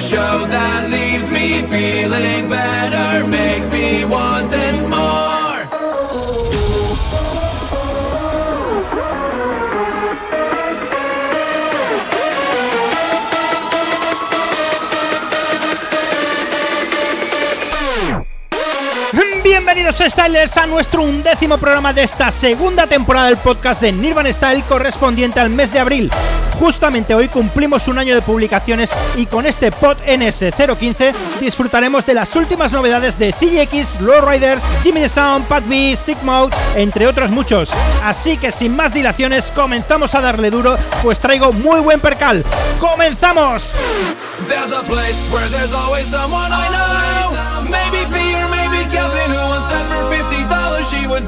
show that leaves me feeling Stylers a nuestro undécimo programa de esta segunda temporada del podcast de Nirvan Style correspondiente al mes de abril. Justamente hoy cumplimos un año de publicaciones y con este pod NS015 disfrutaremos de las últimas novedades de CJX, Lowriders, Jimmy the Sound, Pat B, Sigmode, entre otros muchos. Así que sin más dilaciones comenzamos a darle duro, pues traigo muy buen percal. ¡Comenzamos!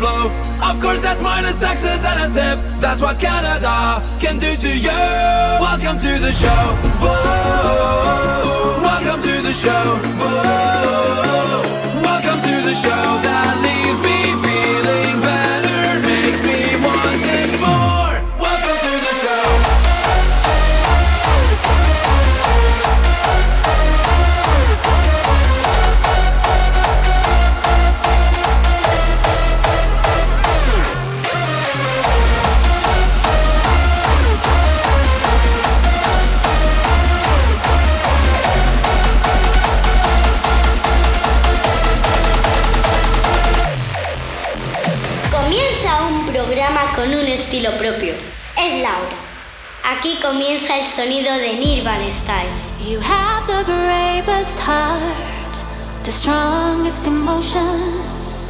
Blow. Of course, that's minus taxes and a tip. That's what Canada can do to you. Welcome to the show. Whoa. Welcome to the show. Whoa. Welcome to the show that leaves me feeling sonido de Nirvan Style. You have the bravest heart, the strongest emotions.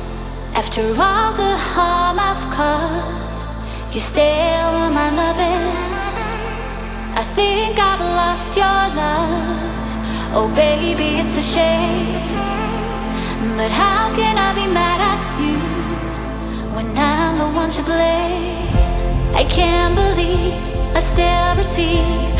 After all the harm I've caused, you still want my loving. I think I've lost your love. Oh, baby, it's a shame. But how can I be mad at you when I'm the one to blame? I can't believe I still receive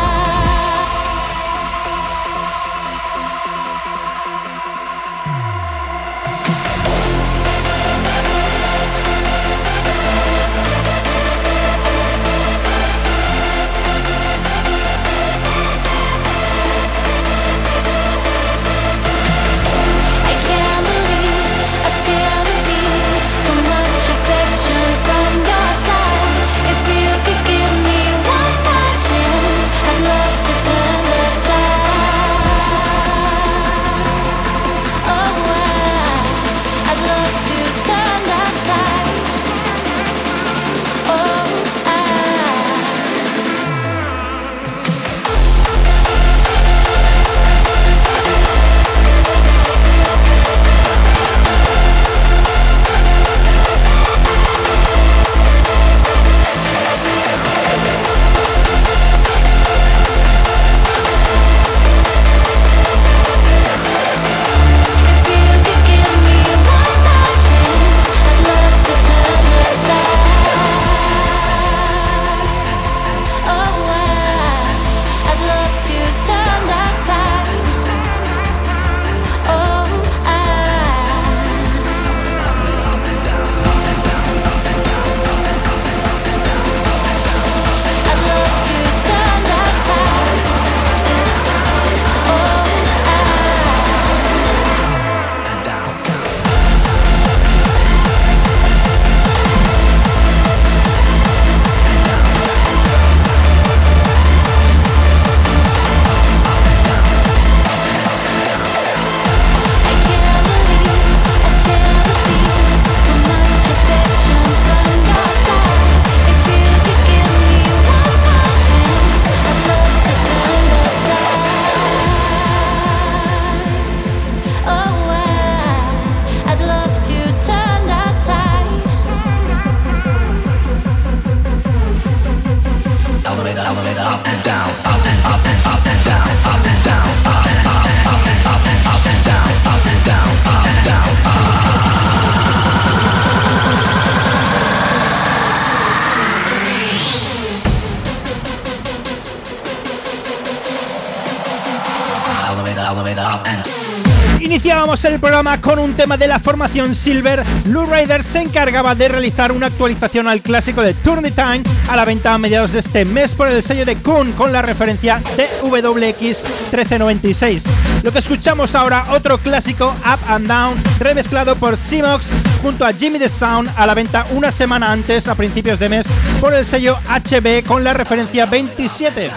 Iniciábamos el programa con un tema de la formación Silver. Blue Rider se encargaba de realizar una actualización al clásico de Turn the Time a la venta a mediados de este mes por el sello de Kun con la referencia TWX 1396. Lo que escuchamos ahora, otro clásico Up and Down, remezclado por Simox junto a Jimmy the Sound a la venta una semana antes, a principios de mes, por el sello HB con la referencia 27.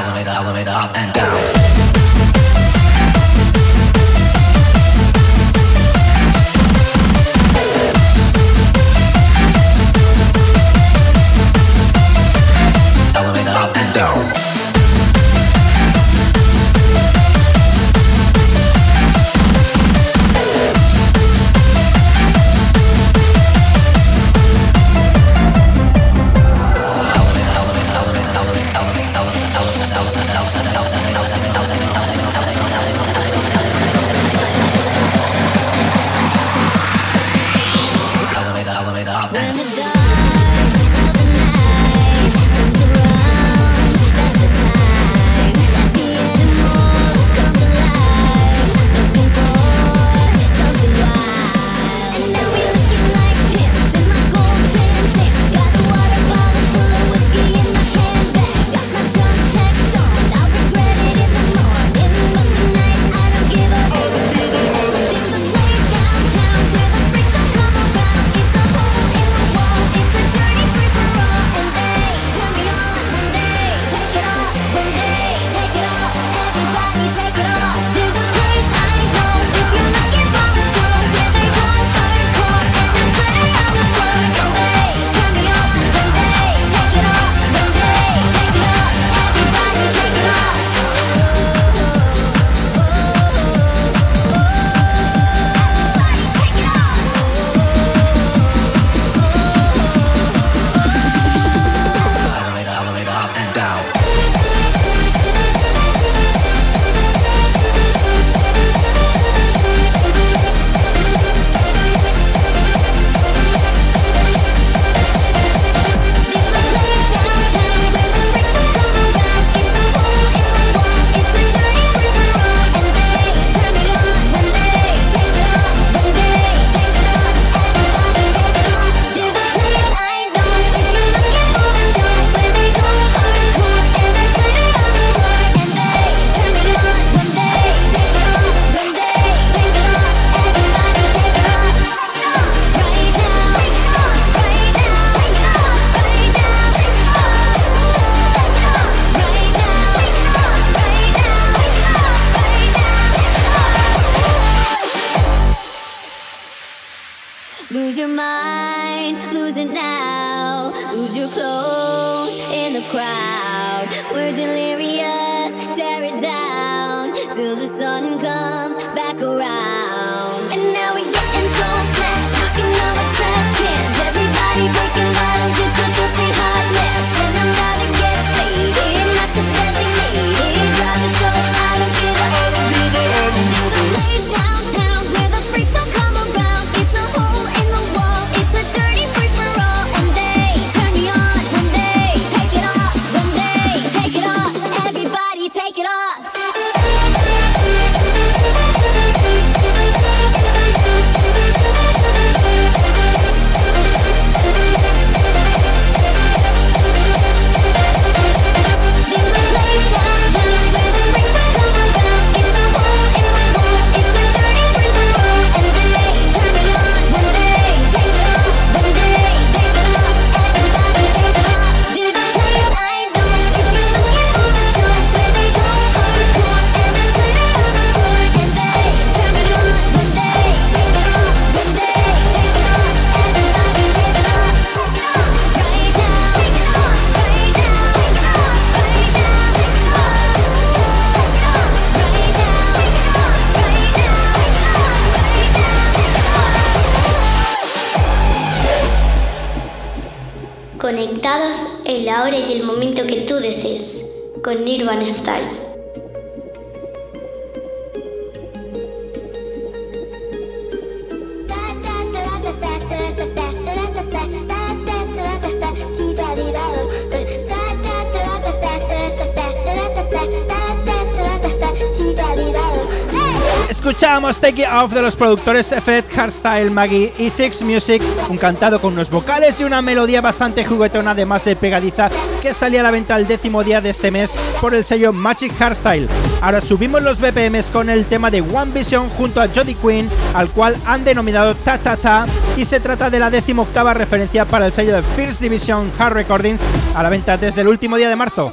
elevator, elevator up and down. Con Nirvana Style. Escuchamos Take It Off de los productores Fred Hardstyle, Maggie y Six Music, un cantado con unos vocales y una melodía bastante juguetona, además de pegadiza, que salía a la venta el décimo día de este mes por el sello Magic Hardstyle. Ahora subimos los BPMs con el tema de One Vision junto a Jodie Quinn, al cual han denominado Ta Ta Ta, y se trata de la décimo octava referencia para el sello de First Division Hard Recordings, a la venta desde el último día de marzo.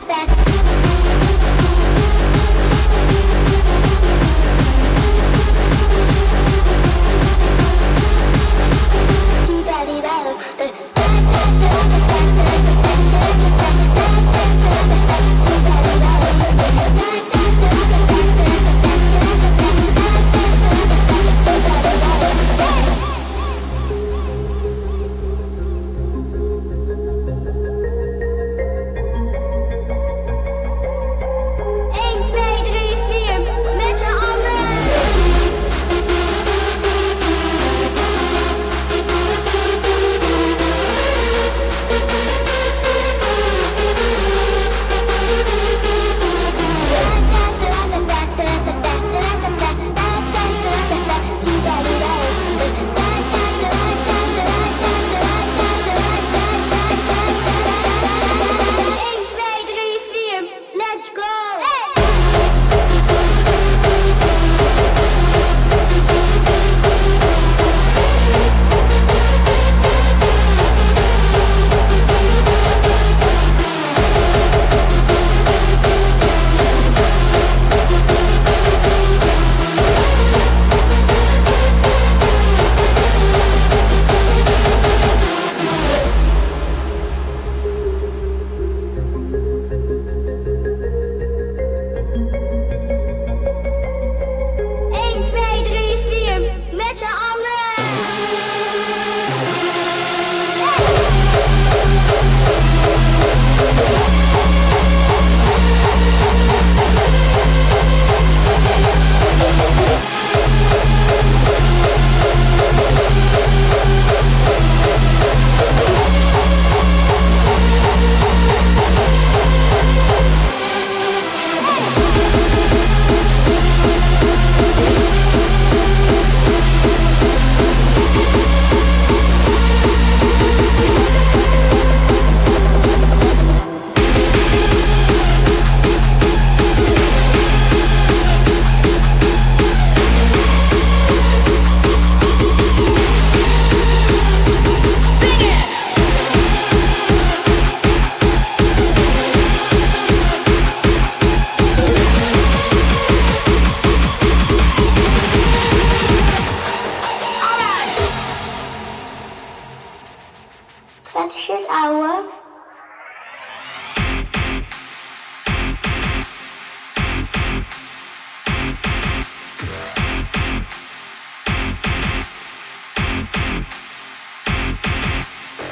that shit hour.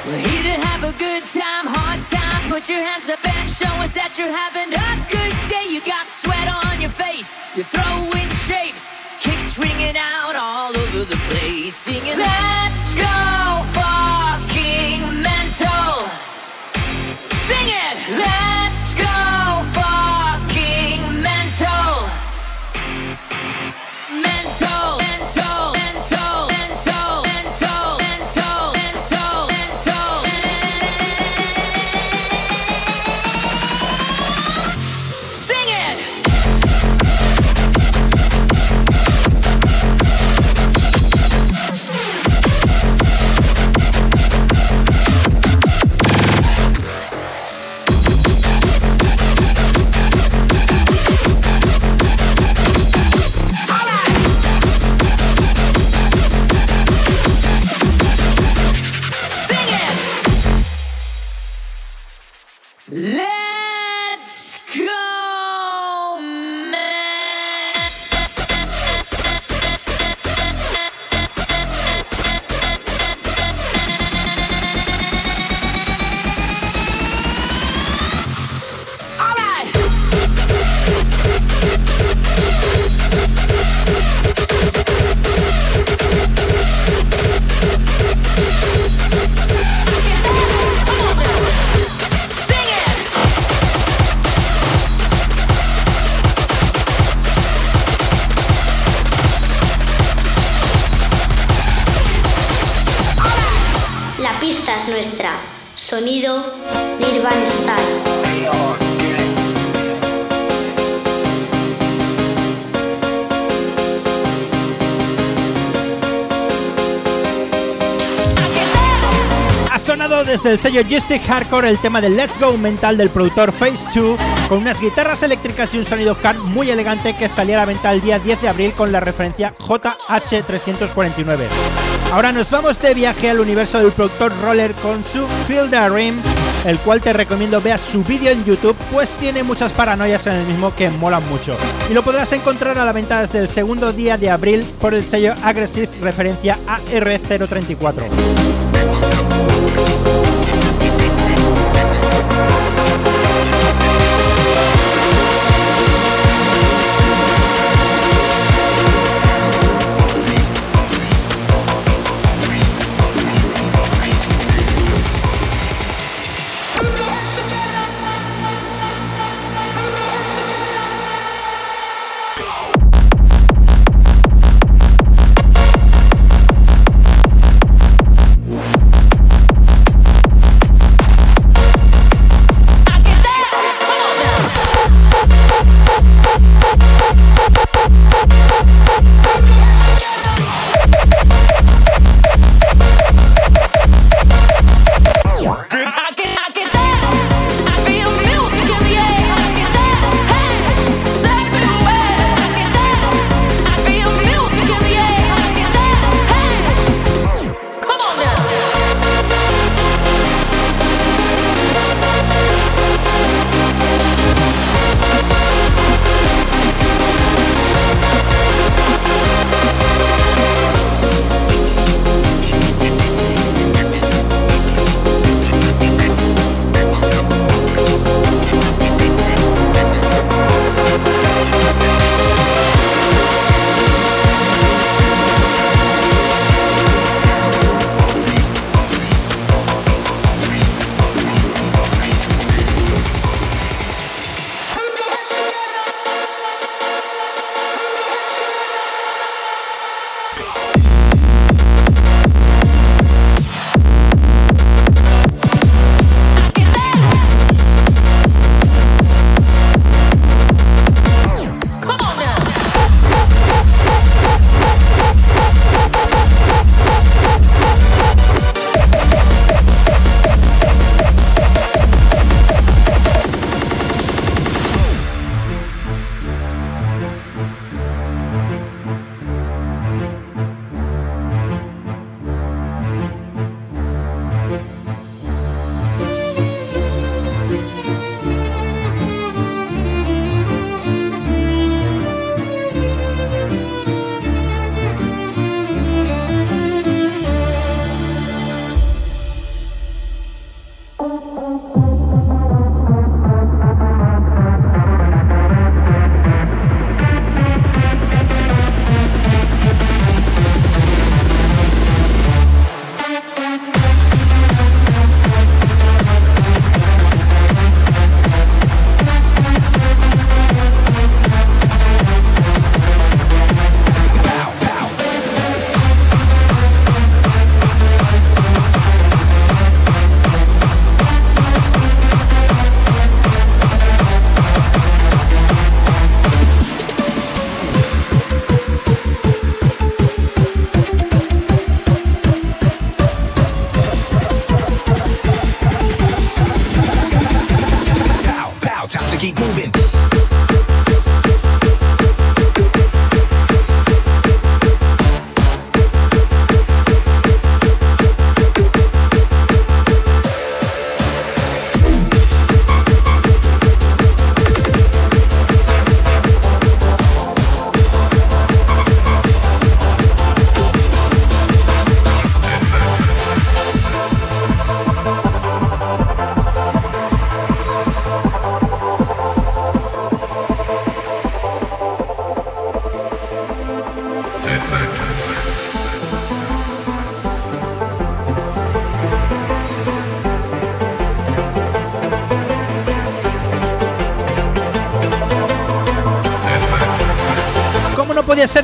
Well, he did have a good time, hard time. Put your hands up and show us that you're having a good day. You got sweat on your face, you're throwing shapes, kicks ringing out all over the place, singing that. Pista es nuestra. Sonido Nirvana Style. Sonado desde el sello Justic Hardcore el tema de Let's Go Mental del productor Phase 2 con unas guitarras eléctricas y un sonido hard muy elegante que salía a la venta el día 10 de abril con la referencia JH349. Ahora nos vamos de viaje al universo del productor Roller con su the Rim, el cual te recomiendo veas su vídeo en YouTube, pues tiene muchas paranoias en el mismo que molan mucho. Y lo podrás encontrar a la venta desde el segundo día de abril por el sello Aggressive referencia AR034.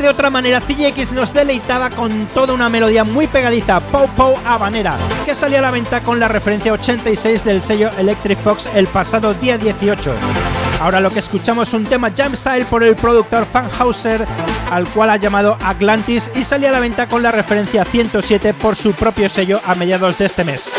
de otra manera, CJX nos deleitaba con toda una melodía muy pegadiza, Pow Pow Habanera, que salía a la venta con la referencia 86 del sello Electric Fox el pasado día 18. Ahora lo que escuchamos es un tema jam style por el productor Fanhauser, al cual ha llamado Atlantis y salía a la venta con la referencia 107 por su propio sello a mediados de este mes.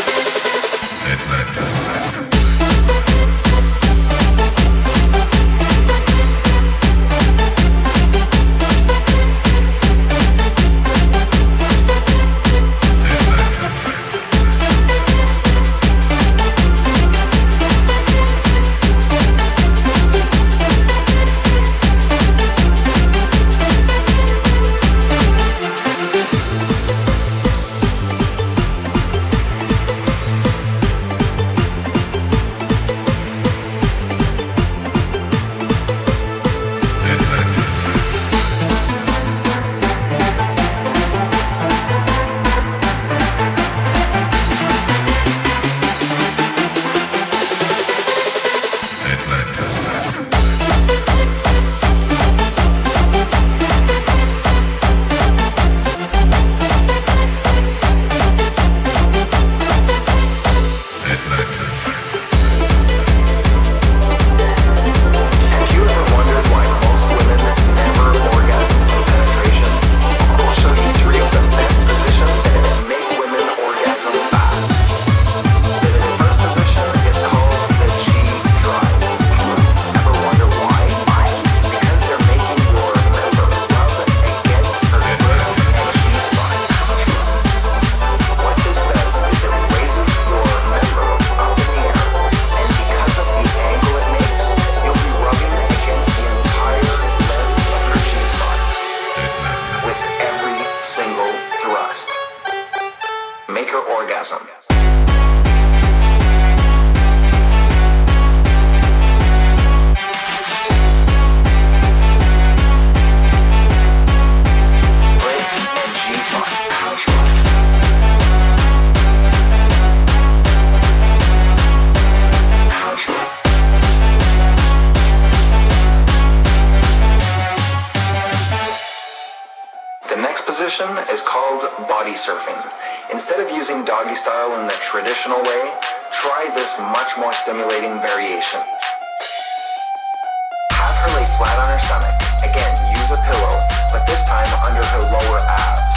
her lay flat on her stomach. Again, use a pillow, but this time under her lower abs.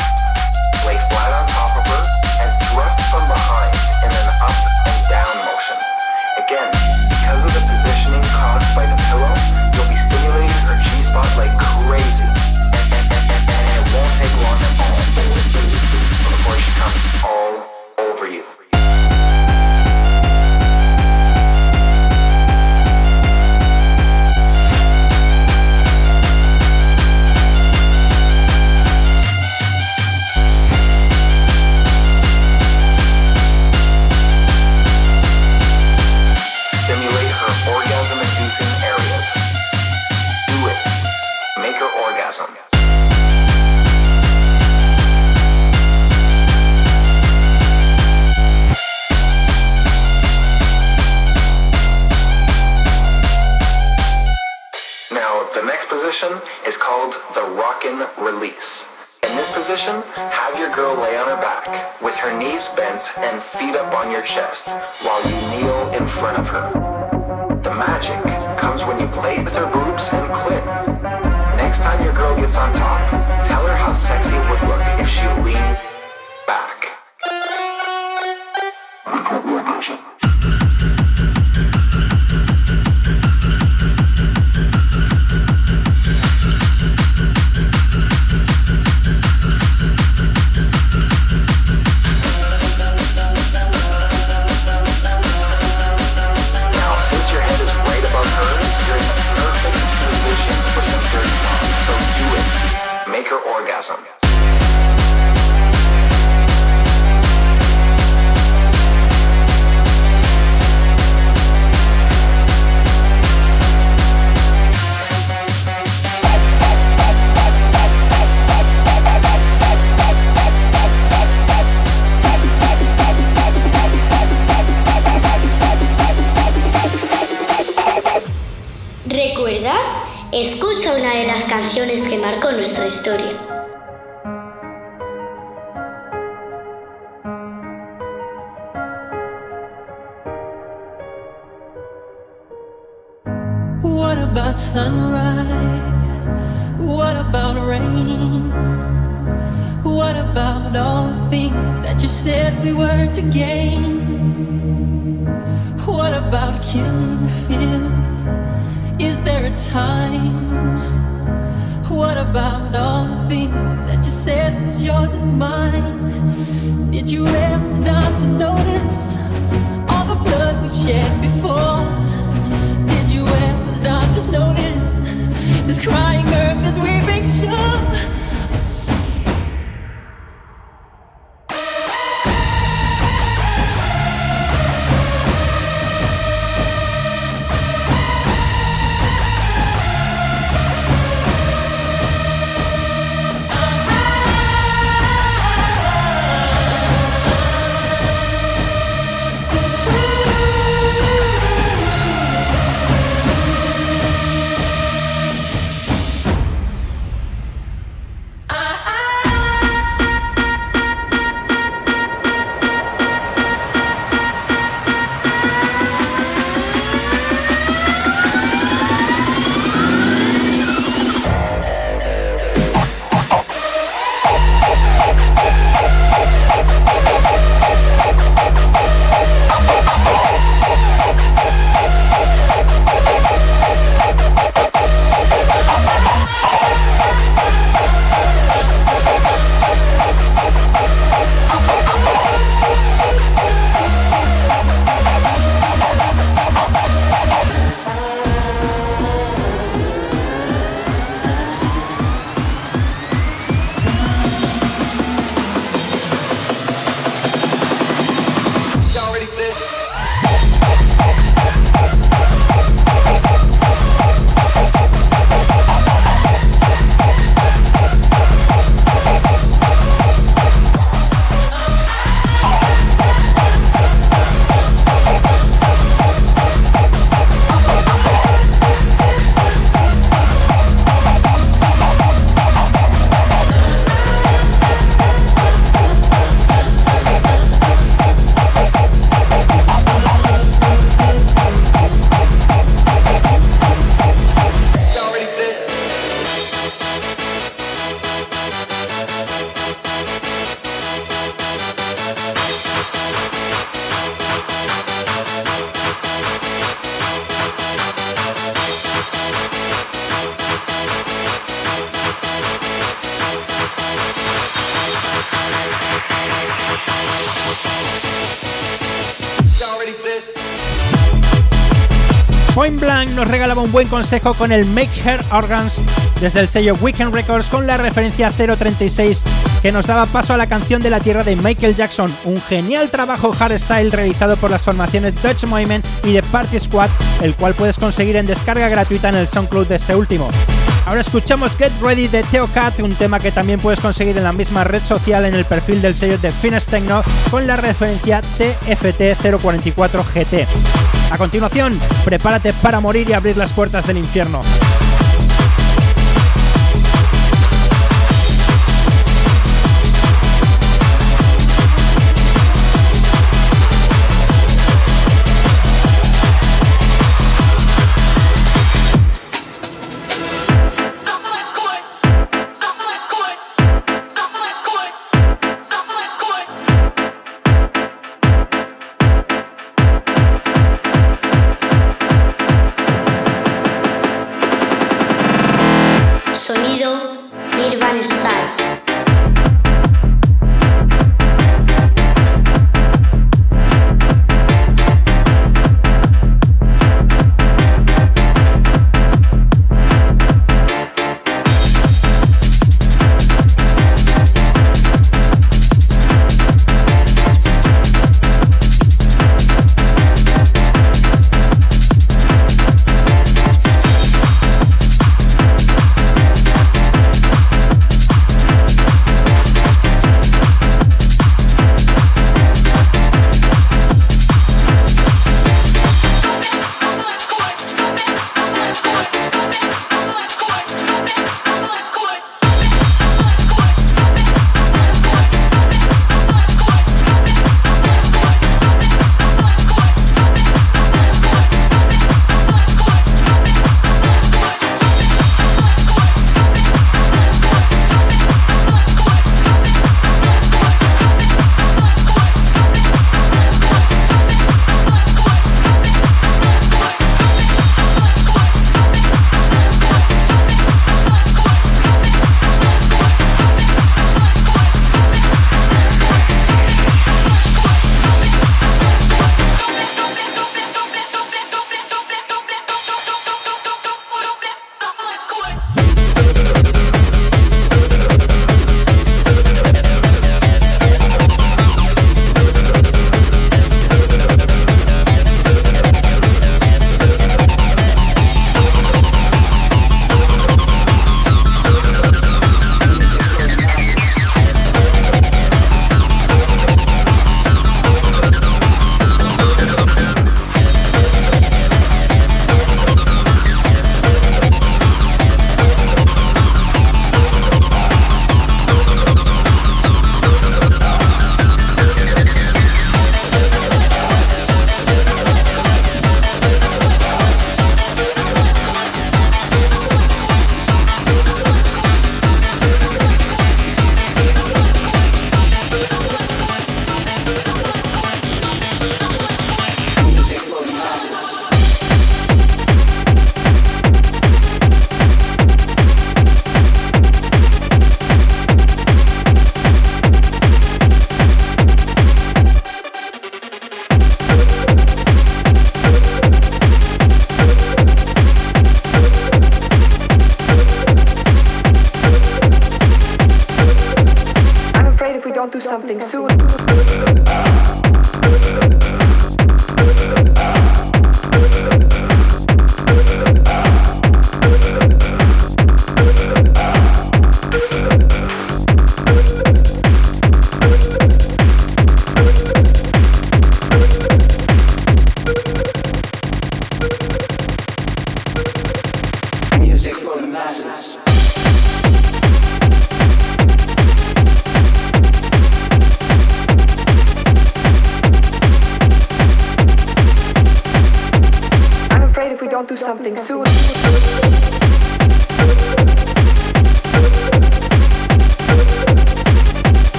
Lay flat on top of her and thrust from behind in an up and down motion. Again, because of the positioning caused by the pillow, you'll be stimulating her G-spot like crazy. And, and, and, and it won't take long at all before she comes all back, with her knees bent and feet up on your chest, while you kneel in front of her. The magic comes when you play with her boobs and clit. Next time your girl gets on top, tell her how sexy it would look if she leaned back. ¿Recuerdas? Escucha una de las canciones que marcó nuestra historia. To gain? Un buen consejo con el Make Her Organs desde el sello Weekend Records con la referencia 036 que nos daba paso a la canción de la tierra de Michael Jackson, un genial trabajo hardstyle realizado por las formaciones Dutch Movement y The Party Squad, el cual puedes conseguir en descarga gratuita en el SoundCloud de este último. Ahora escuchamos Get Ready de Theocat, un tema que también puedes conseguir en la misma red social en el perfil del sello de Finest Techno con la referencia TFT044GT. A continuación, prepárate para morir y abrir las puertas del infierno.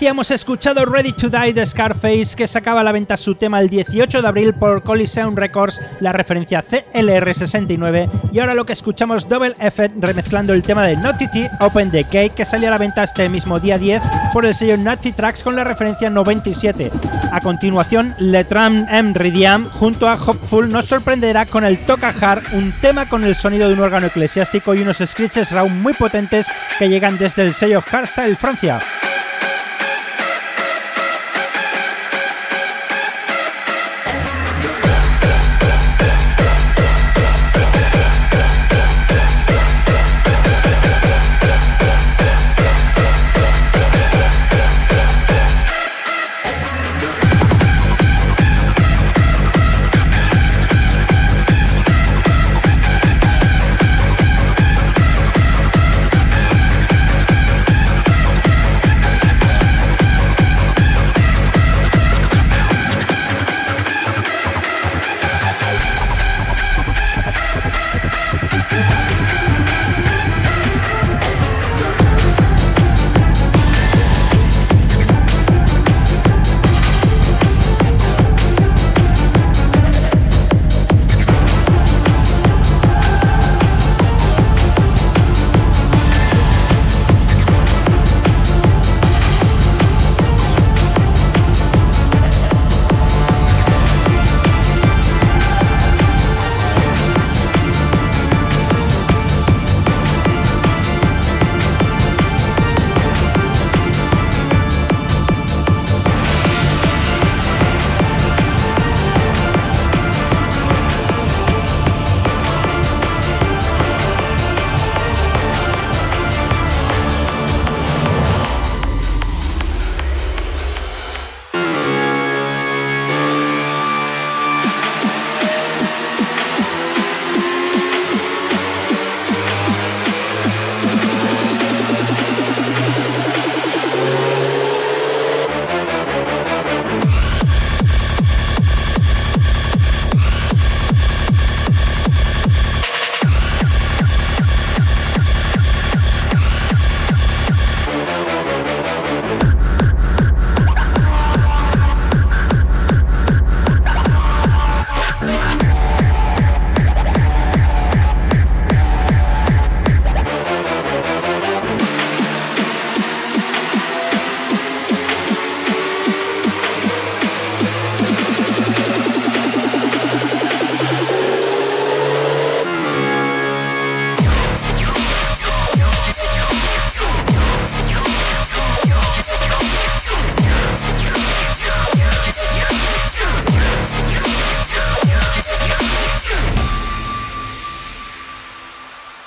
Decíamos escuchado Ready to Die de Scarface, que sacaba a la venta su tema el 18 de abril por Coliseum Records, la referencia CLR69, y ahora lo que escuchamos Double Effect remezclando el tema de Naughty T Open the Cake, que salía a la venta este mismo día 10 por el sello Naughty Tracks con la referencia 97. A continuación, Letram M Ridiam junto a Hopeful nos sorprenderá con el Toca Hard, un tema con el sonido de un órgano eclesiástico y unos screeches round muy potentes que llegan desde el sello Hardstyle Francia.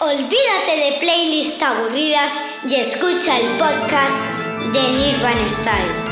Olvídate de playlists aburridas y escucha el podcast de Nirvana Style.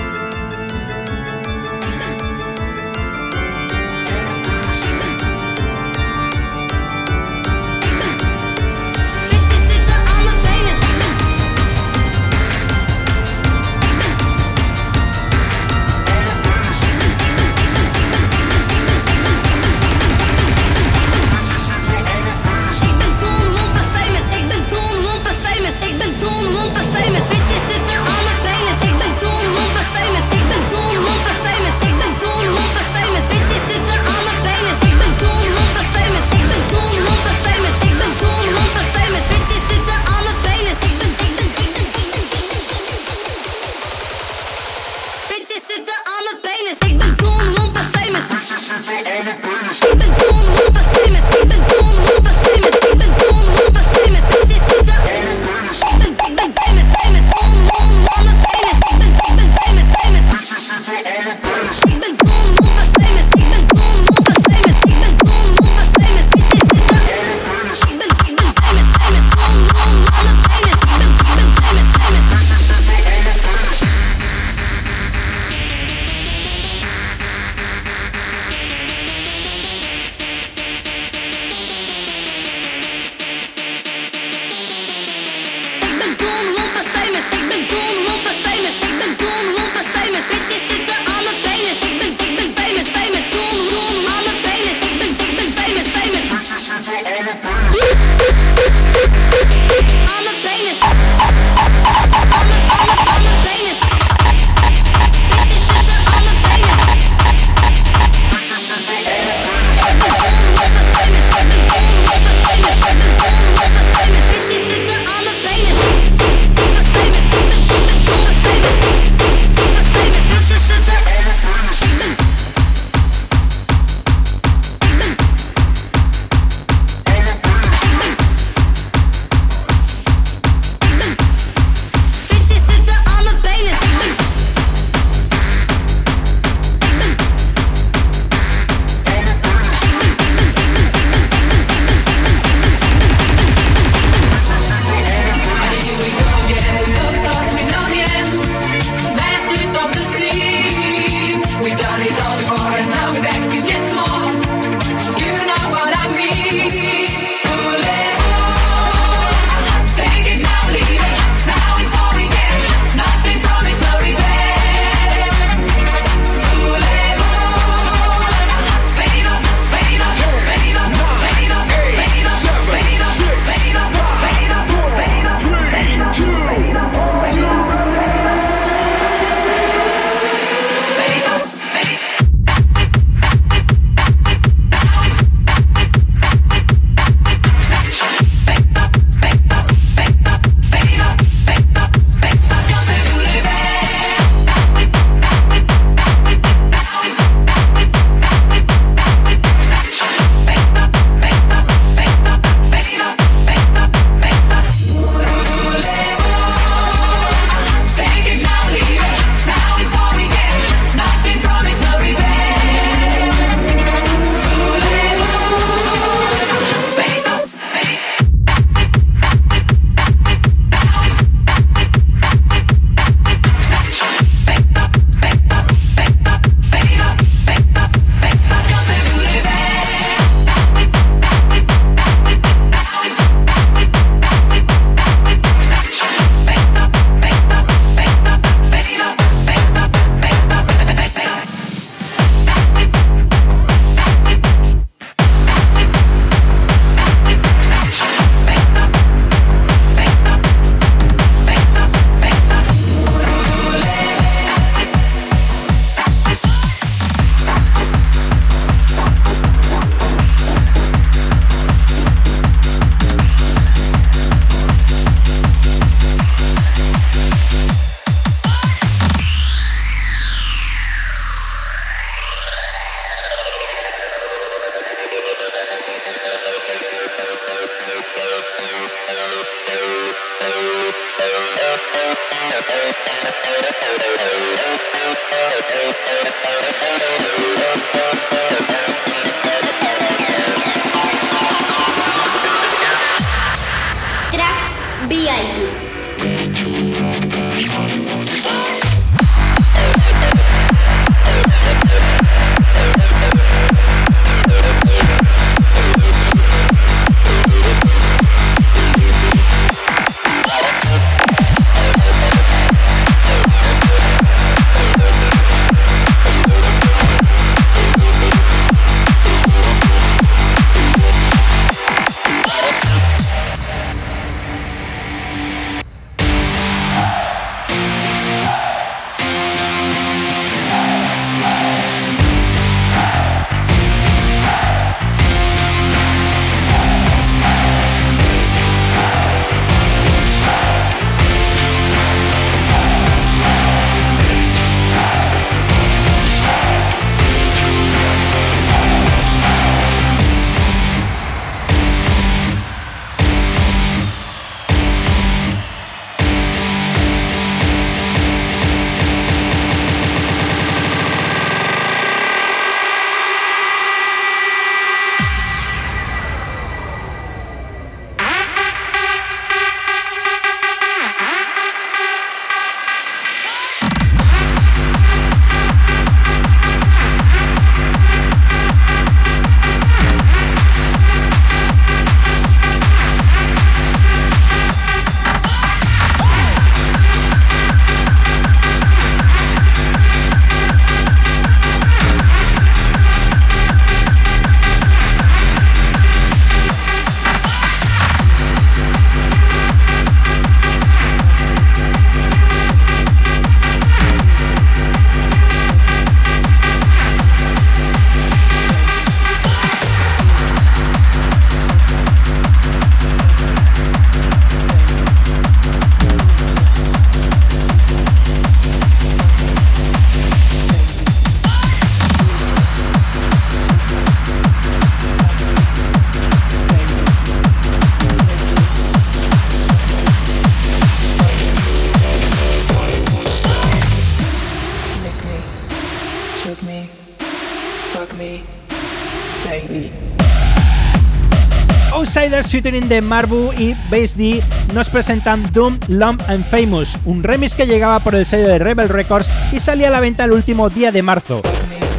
Featuring de Marbu y Bass D nos presentan Doom, Lump and Famous, un remix que llegaba por el sello de Rebel Records y salía a la venta el último día de marzo.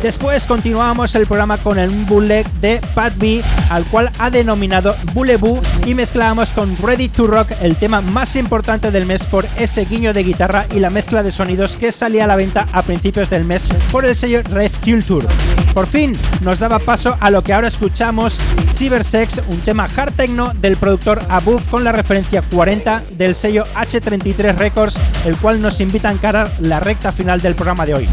Después continuamos el programa con el bootleg de Pat B, al cual ha denominado Bulebu, y mezclamos con Ready to Rock, el tema más importante del mes por ese guiño de guitarra y la mezcla de sonidos que salía a la venta a principios del mes por el sello Red Culture. Por fin nos daba paso a lo que ahora escuchamos, Cybersex, un tema hard techno del productor Abuf con la referencia 40 del sello H33 Records, el cual nos invita a encarar la recta final del programa de hoy.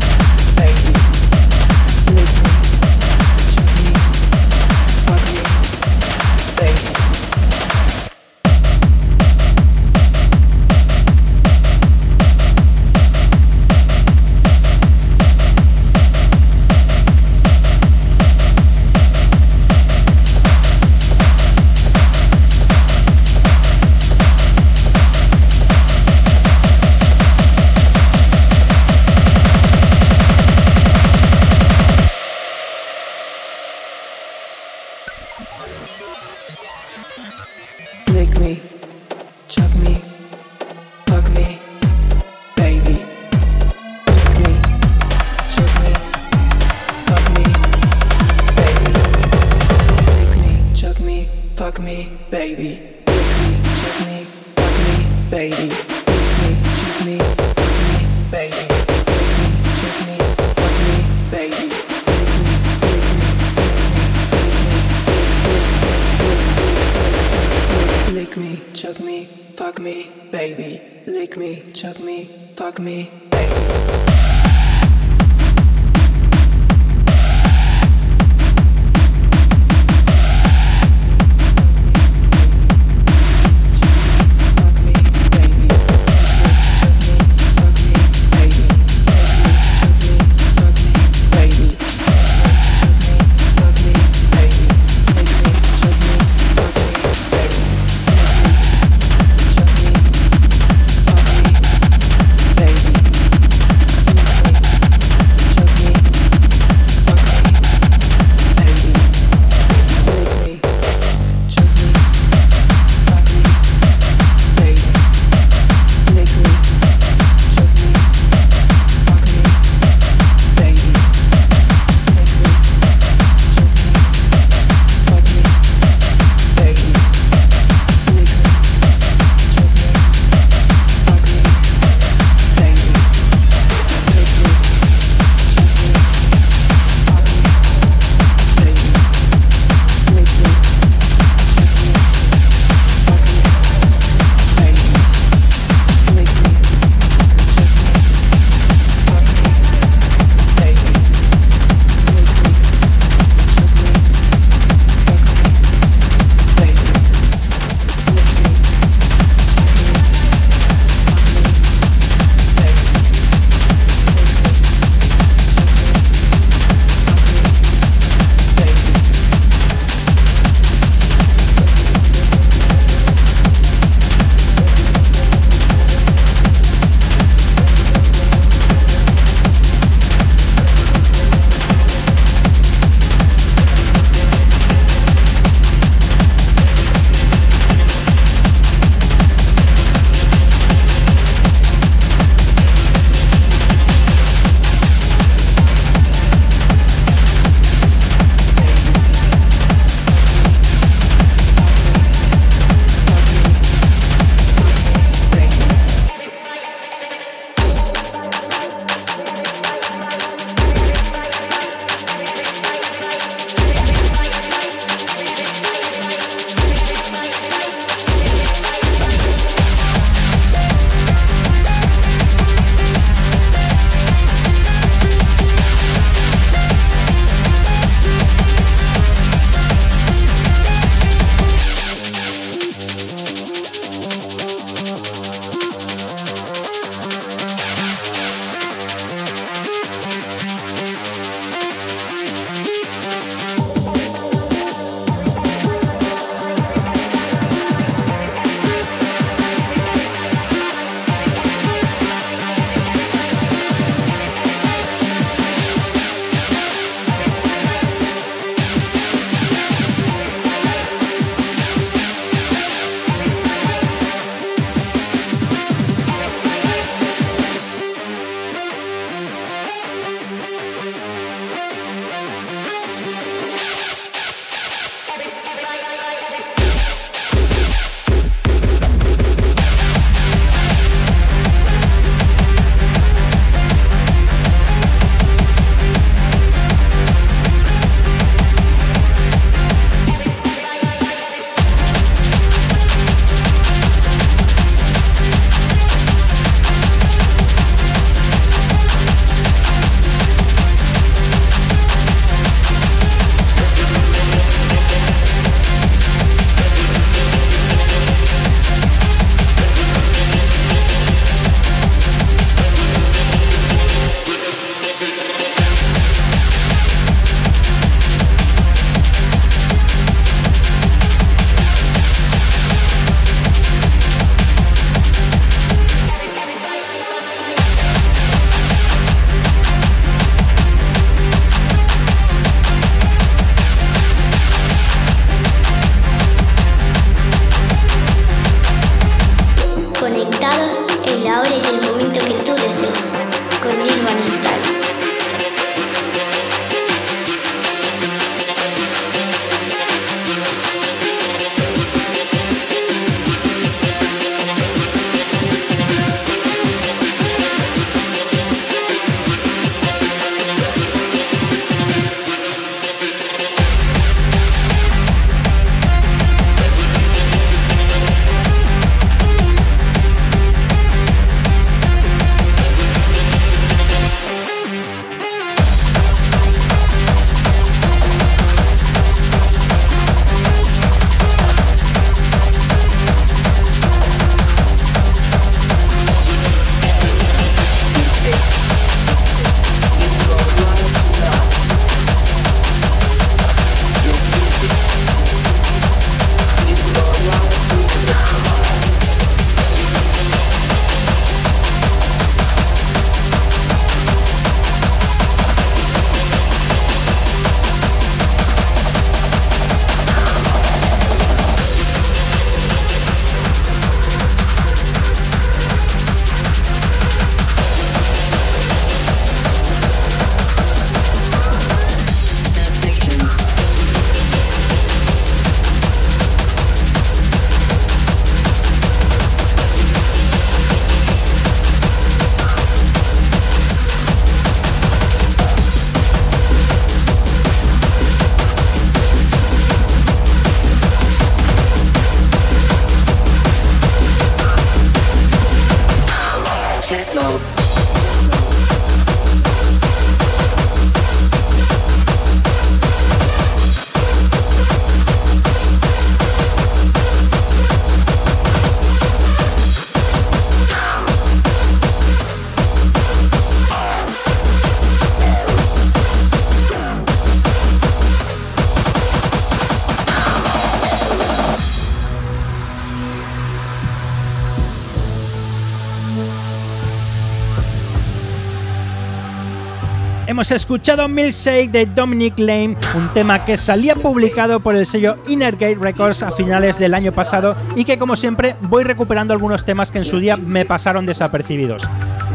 Hemos escuchado Milkshake de Dominic Lane, un tema que salía publicado por el sello Innergate Records a finales del año pasado y que como siempre voy recuperando algunos temas que en su día me pasaron desapercibidos.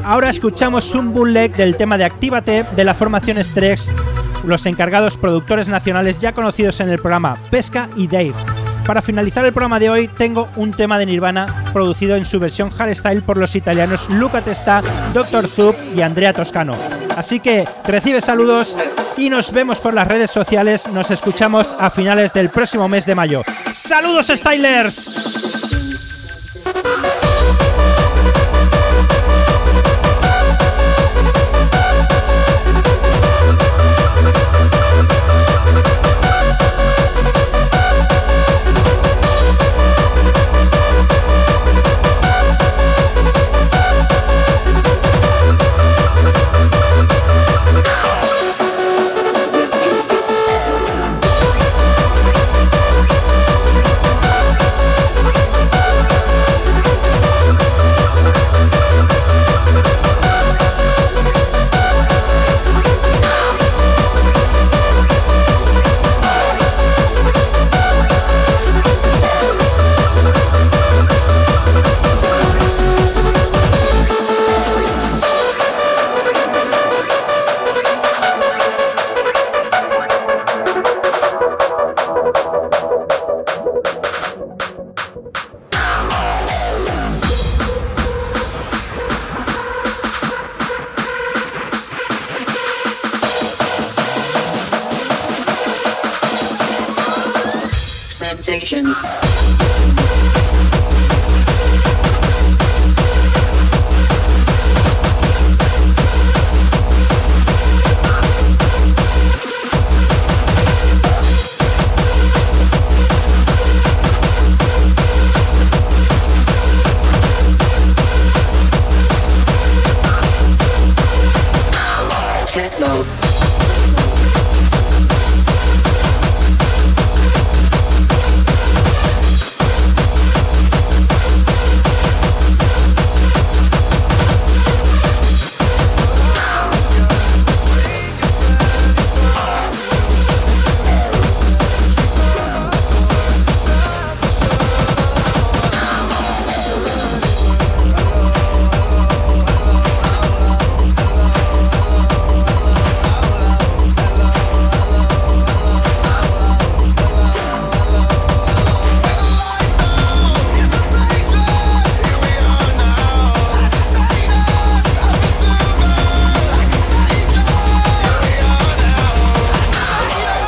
Ahora escuchamos un bootleg del tema de Actívate de la formación Strex, los encargados productores nacionales ya conocidos en el programa Pesca y Dave. Para finalizar el programa de hoy tengo un tema de Nirvana producido en su versión hardstyle por los italianos Luca Testa, Dr. Zub y Andrea Toscano. Así que recibe saludos y nos vemos por las redes sociales. Nos escuchamos a finales del próximo mes de mayo. ¡Saludos, Stylers!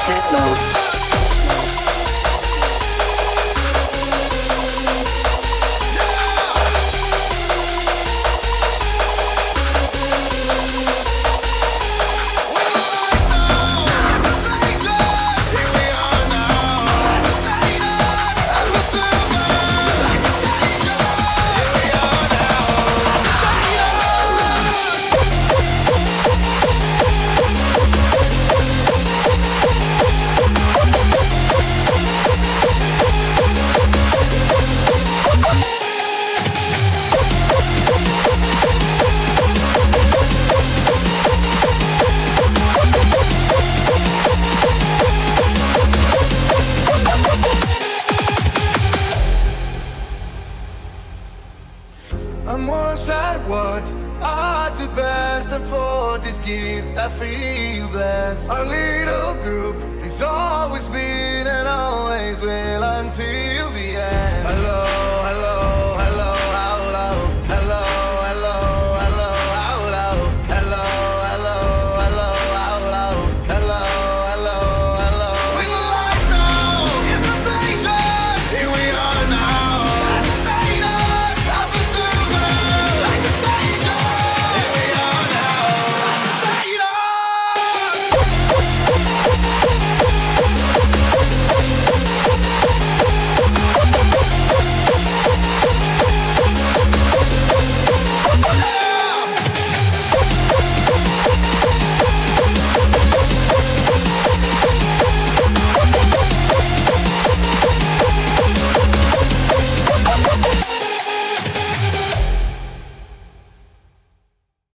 techno.